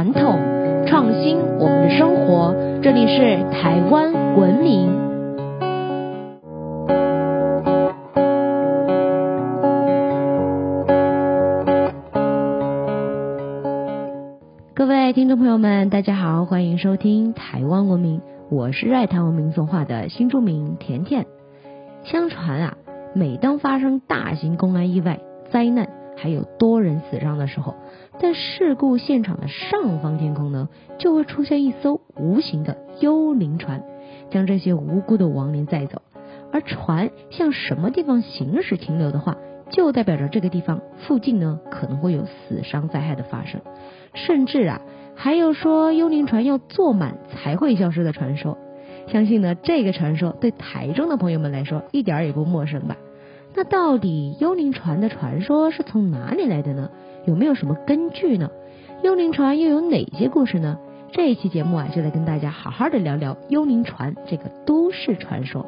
传统，创新我们的生活。这里是台湾文明。各位听众朋友们，大家好，欢迎收听台湾文明，我是爱台湾民俗化的新著名甜甜。相传啊，每当发生大型公安意外、灾难，还有多人死伤的时候，在事故现场的上方天空呢，就会出现一艘无形的幽灵船，将这些无辜的亡灵载走。而船向什么地方行驶停留的话，就代表着这个地方附近呢可能会有死伤灾害的发生。甚至啊，还有说幽灵船要坐满才会消失的传说。相信呢，这个传说对台中的朋友们来说一点也不陌生吧？那到底幽灵船的传说是从哪里来的呢？有没有什么根据呢？幽灵船又有哪些故事呢？这一期节目啊，就来跟大家好好的聊聊幽灵船这个都市传说。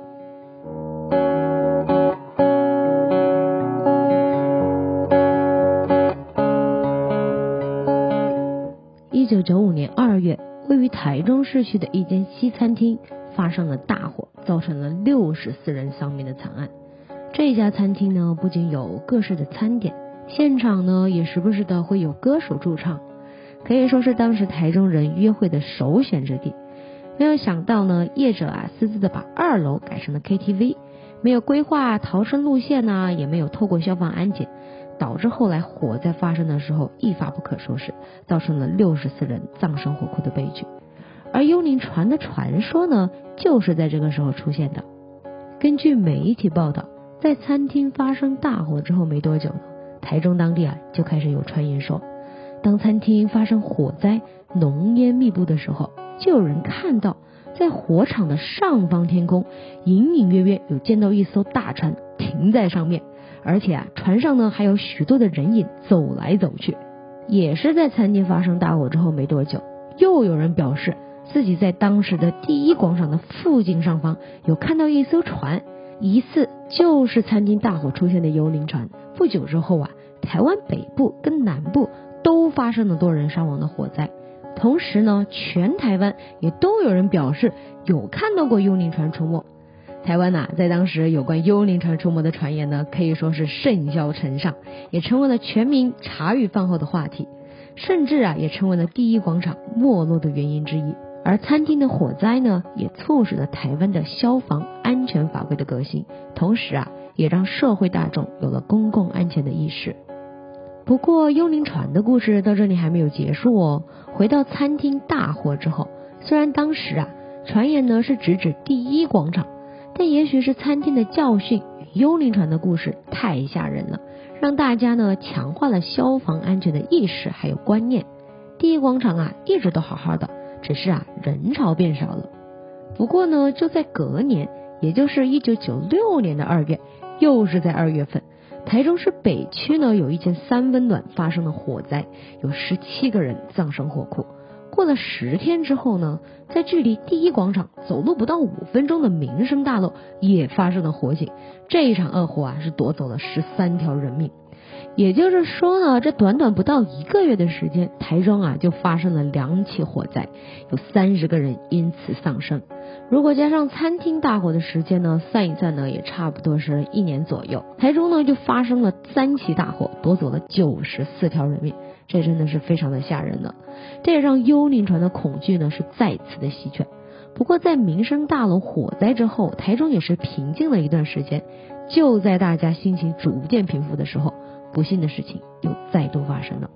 一九九五年二月，位于台中市区的一间西餐厅发生了大火，造成了六十四人丧命的惨案。这家餐厅呢，不仅有各式的餐点，现场呢也时不时的会有歌手驻唱，可以说是当时台中人约会的首选之地。没有想到呢，业者啊私自的把二楼改成了 KTV，没有规划逃生路线呢，也没有透过消防安检。导致后来火灾发生的时候一发不可收拾，造成了六十四人葬身火窟的悲剧。而幽灵船的传说呢，就是在这个时候出现的。根据媒体报道，在餐厅发生大火之后没多久呢，台中当地啊就开始有传言说，当餐厅发生火灾、浓烟密布的时候，就有人看到在火场的上方天空，隐隐约约有见到一艘大船停在上面。而且啊，船上呢还有许多的人影走来走去。也是在餐厅发生大火之后没多久，又有人表示自己在当时的第一广场的附近上方有看到一艘船，疑似就是餐厅大火出现的幽灵船。不久之后啊，台湾北部跟南部都发生了多人伤亡的火灾。同时呢，全台湾也都有人表示有看到过幽灵船出没。台湾呐，在当时有关幽灵船出没的传言呢，可以说是甚嚣尘上，也成为了全民茶余饭后的话题，甚至啊，也成为了第一广场没落的原因之一。而餐厅的火灾呢，也促使了台湾的消防安全法规的革新，同时啊，也让社会大众有了公共安全的意识。不过，幽灵船的故事到这里还没有结束哦。回到餐厅大火之后，虽然当时啊，传言呢是直指第一广场。但也许是餐厅的教训幽灵船的故事太吓人了，让大家呢强化了消防安全的意识还有观念。第一广场啊一直都好好的，只是啊人潮变少了。不过呢，就在隔年，也就是一九九六年的二月，又是在二月份，台中市北区呢有一间三温暖发生了火灾，有十七个人葬身火库。过了十天之后呢，在距离第一广场走路不到五分钟的民生大楼也发生了火警。这一场恶火啊，是夺走了十三条人命。也就是说呢，这短短不到一个月的时间，台中啊就发生了两起火灾，有三十个人因此丧生。如果加上餐厅大火的时间呢，算一算呢，也差不多是一年左右。台中呢就发生了三起大火，夺走了九十四条人命。这真的是非常的吓人了，这也让幽灵船的恐惧呢是再次的席卷。不过在民生大楼火灾之后，台中也是平静了一段时间。就在大家心情逐渐平复的时候，不幸的事情又再度发生了。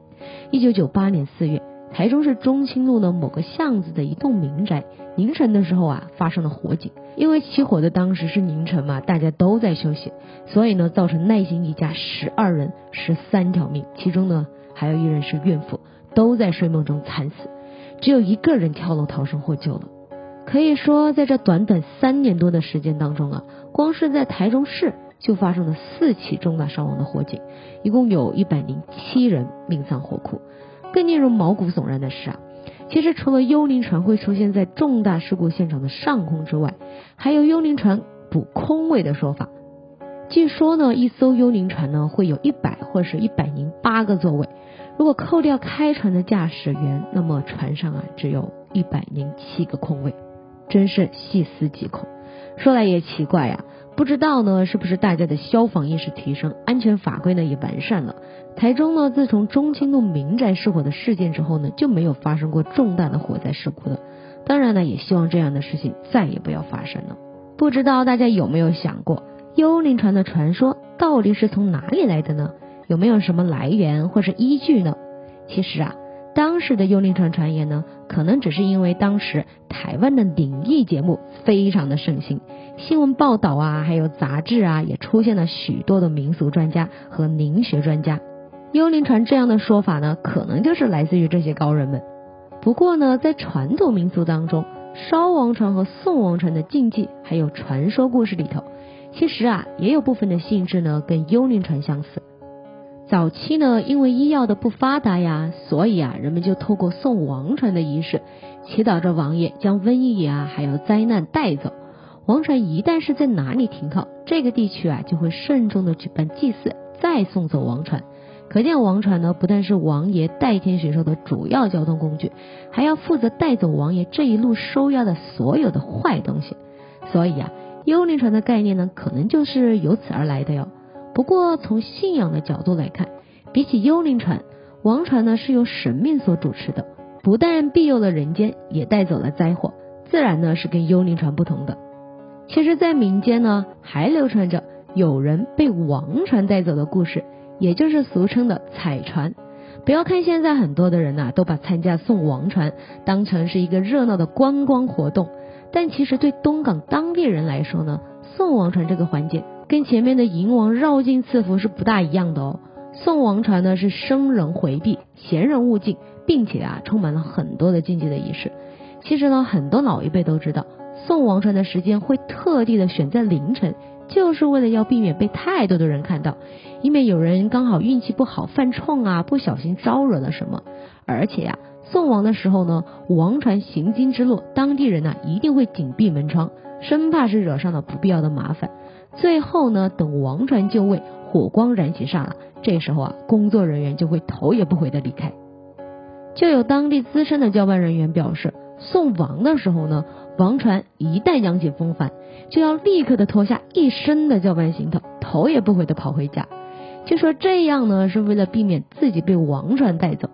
一九九八年四月，台中市中清路的某个巷子的一栋民宅，凌晨的时候啊发生了火警。因为起火的当时是凌晨嘛，大家都在休息，所以呢造成耐心一家十二人十三条命，其中呢。还有一人是孕妇，都在睡梦中惨死，只有一个人跳楼逃生获救了。可以说，在这短短三年多的时间当中啊，光是在台中市就发生了四起重大伤亡的火警，一共有一百零七人命丧火库。更令人毛骨悚然的是啊，其实除了幽灵船会出现在重大事故现场的上空之外，还有幽灵船补空位的说法。据说呢，一艘幽灵船呢会有一百或者是一百零八个座位。如果扣掉开船的驾驶员，那么船上啊只有一百零七个空位，真是细思极恐。说来也奇怪呀，不知道呢是不是大家的消防意识提升，安全法规呢也完善了。台中呢自从中清路民宅失火的事件之后呢，就没有发生过重大的火灾事故了。当然呢，也希望这样的事情再也不要发生了。不知道大家有没有想过，幽灵船的传说到底是从哪里来的呢？有没有什么来源或是依据呢？其实啊，当时的幽灵船传言呢，可能只是因为当时台湾的灵异节目非常的盛行，新闻报道啊，还有杂志啊，也出现了许多的民俗专家和灵学专家。幽灵船这样的说法呢，可能就是来自于这些高人们。不过呢，在传统民俗当中，烧王船和送王船的禁忌还有传说故事里头，其实啊，也有部分的性质呢，跟幽灵船相似。早期呢，因为医药的不发达呀，所以啊，人们就透过送王船的仪式，祈祷着王爷将瘟疫啊，还有灾难带走。王船一旦是在哪里停靠，这个地区啊，就会慎重的举办祭祀，再送走王船。可见王船呢，不但是王爷代天巡狩的主要交通工具，还要负责带走王爷这一路收押的所有的坏东西。所以啊，幽灵船的概念呢，可能就是由此而来的哟。不过从信仰的角度来看，比起幽灵船，王船呢是由神明所主持的，不但庇佑了人间，也带走了灾祸，自然呢是跟幽灵船不同的。其实，在民间呢还流传着有人被王船带走的故事，也就是俗称的彩船。不要看现在很多的人呐都把参加送王船当成是一个热闹的观光活动，但其实对东港当地人来说呢，送王船这个环节。跟前面的迎王绕境赐福是不大一样的哦。送王船呢是生人回避，闲人勿进，并且啊充满了很多的禁忌的仪式。其实呢，很多老一辈都知道，送王船的时间会特地的选在凌晨，就是为了要避免被太多的人看到，以免有人刚好运气不好犯冲啊，不小心招惹了什么。而且呀，送王的时候呢，王船行经之路，当地人呢一定会紧闭门窗，生怕是惹上了不必要的麻烦。最后呢，等王船就位，火光燃起上了，这时候啊，工作人员就会头也不回的离开。就有当地资深的交办人员表示，送王的时候呢，王船一旦扬起风帆，就要立刻的脱下一身的交办行头，头也不回的跑回家。据说这样呢，是为了避免自己被王船带走。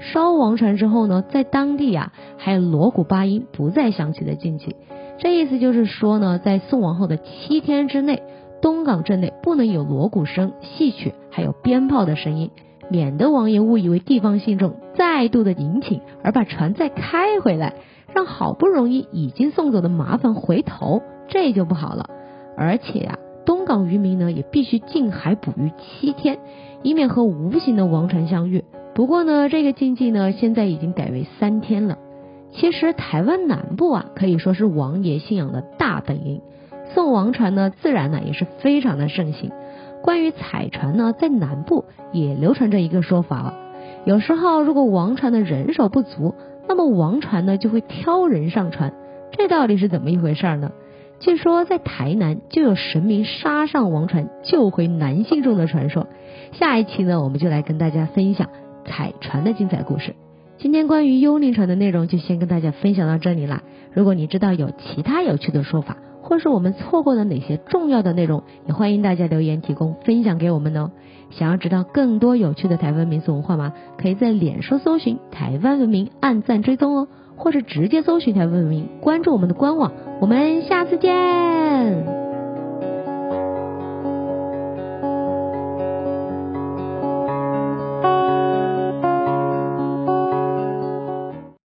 烧王船之后呢，在当地啊，还有锣鼓八音不再响起的禁忌。这意思就是说呢，在送王后的七天之内，东港镇内不能有锣鼓声、戏曲，还有鞭炮的声音，免得王爷误以为地方信众再度的迎请，而把船再开回来，让好不容易已经送走的麻烦回头，这就不好了。而且呀，东港渔民呢也必须近海捕鱼七天，以免和无形的王船相遇。不过呢，这个禁忌呢现在已经改为三天了。其实台湾南部啊，可以说是王爷信仰的大本营，送王船呢，自然呢也是非常的盛行。关于彩船呢，在南部也流传着一个说法了。有时候如果王船的人手不足，那么王船呢就会挑人上船。这到底是怎么一回事呢？据说在台南就有神明杀上王船救回男性中的传说。下一期呢，我们就来跟大家分享彩船的精彩故事。今天关于幽灵船的内容就先跟大家分享到这里啦。如果你知道有其他有趣的说法，或是我们错过了哪些重要的内容，也欢迎大家留言提供分享给我们哦。想要知道更多有趣的台湾民俗文化吗？可以在脸书搜寻台湾文明，按赞追踪哦，或是直接搜寻台湾文明，关注我们的官网。我们下次见。